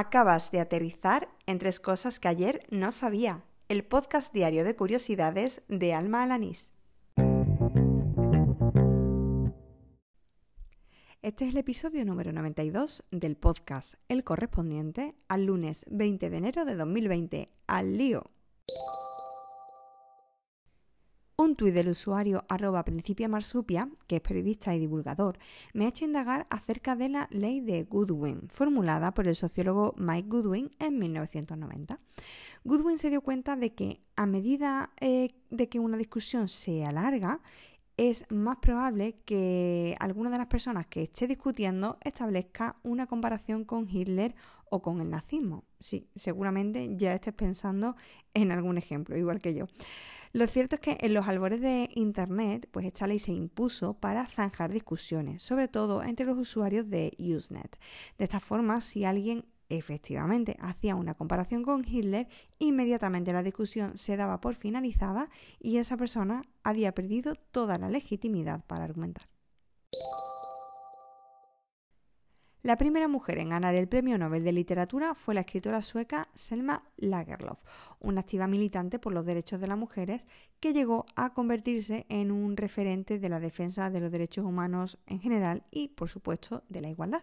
Acabas de aterrizar en tres cosas que ayer no sabía. El podcast diario de curiosidades de Alma Alanís. Este es el episodio número 92 del podcast, el correspondiente al lunes 20 de enero de 2020. ¡Al lío! Un tuit del usuario arroba principia marsupia, que es periodista y divulgador, me ha hecho indagar acerca de la ley de Goodwin, formulada por el sociólogo Mike Goodwin en 1990. Goodwin se dio cuenta de que a medida eh, de que una discusión se alarga, es más probable que alguna de las personas que esté discutiendo establezca una comparación con Hitler o con el nazismo. Sí, seguramente ya estés pensando en algún ejemplo, igual que yo. Lo cierto es que en los albores de Internet, pues esta ley se impuso para zanjar discusiones, sobre todo entre los usuarios de Usenet. De esta forma, si alguien efectivamente hacía una comparación con Hitler, inmediatamente la discusión se daba por finalizada y esa persona había perdido toda la legitimidad para argumentar. La primera mujer en ganar el Premio Nobel de Literatura fue la escritora sueca Selma Lagerlöf, una activa militante por los derechos de las mujeres que llegó a convertirse en un referente de la defensa de los derechos humanos en general y, por supuesto, de la igualdad.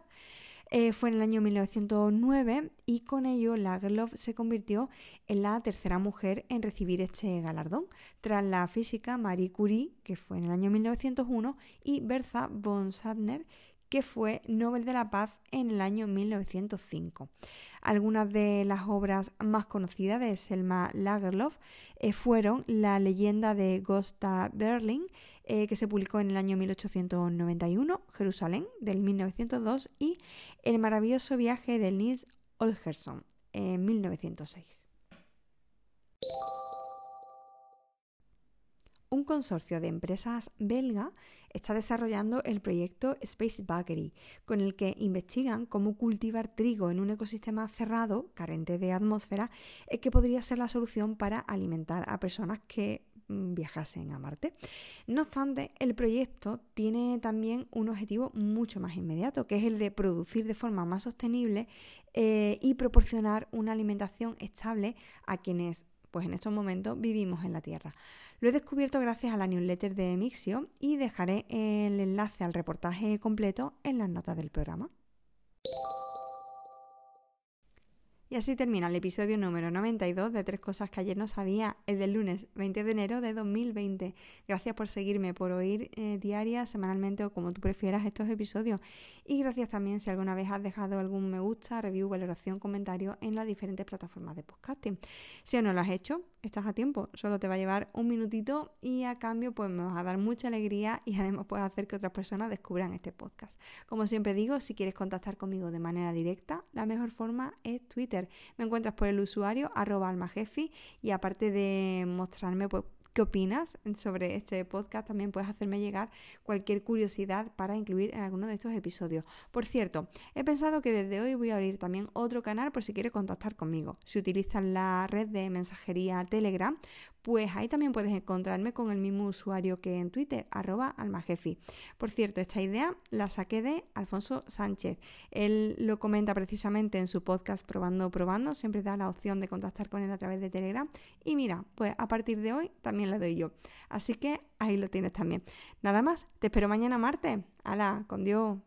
Eh, fue en el año 1909 y con ello Lagerlöf se convirtió en la tercera mujer en recibir este galardón, tras la física Marie Curie, que fue en el año 1901, y Bertha von Suttner, que fue Nobel de la Paz en el año 1905. Algunas de las obras más conocidas de Selma Lagerlöf eh, fueron La leyenda de Gosta Berling, eh, que se publicó en el año 1891, Jerusalén, del 1902, y El maravilloso viaje de Nils Olgerson, en 1906. Un consorcio de empresas belga está desarrollando el proyecto Space Bakery, con el que investigan cómo cultivar trigo en un ecosistema cerrado, carente de atmósfera, eh, que podría ser la solución para alimentar a personas que mm, viajasen a Marte. No obstante, el proyecto tiene también un objetivo mucho más inmediato, que es el de producir de forma más sostenible eh, y proporcionar una alimentación estable a quienes pues en estos momentos vivimos en la Tierra. Lo he descubierto gracias a la newsletter de Mixio y dejaré el enlace al reportaje completo en las notas del programa. Y así termina el episodio número 92 de Tres Cosas que ayer no sabía, el del lunes 20 de enero de 2020. Gracias por seguirme, por oír eh, diaria, semanalmente o como tú prefieras estos episodios. Y gracias también si alguna vez has dejado algún me gusta, review, valoración, comentario en las diferentes plataformas de podcasting. Si aún no lo has hecho, estás a tiempo, solo te va a llevar un minutito y a cambio pues me vas a dar mucha alegría y además puedes hacer que otras personas descubran este podcast. Como siempre digo, si quieres contactar conmigo de manera directa, la mejor forma es Twitter. Me encuentras por el usuario arroba almajefi y aparte de mostrarme pues, qué opinas sobre este podcast. También puedes hacerme llegar cualquier curiosidad para incluir en alguno de estos episodios. Por cierto, he pensado que desde hoy voy a abrir también otro canal por si quieres contactar conmigo. Si utilizas la red de mensajería Telegram, pues ahí también puedes encontrarme con el mismo usuario que en Twitter, arroba almajefi. Por cierto, esta idea la saqué de Alfonso Sánchez. Él lo comenta precisamente en su podcast Probando, Probando. Siempre da la opción de contactar con él a través de Telegram. Y mira, pues a partir de hoy también la doy yo. Así que ahí lo tienes también. Nada más, te espero mañana martes. Hala, con Dios.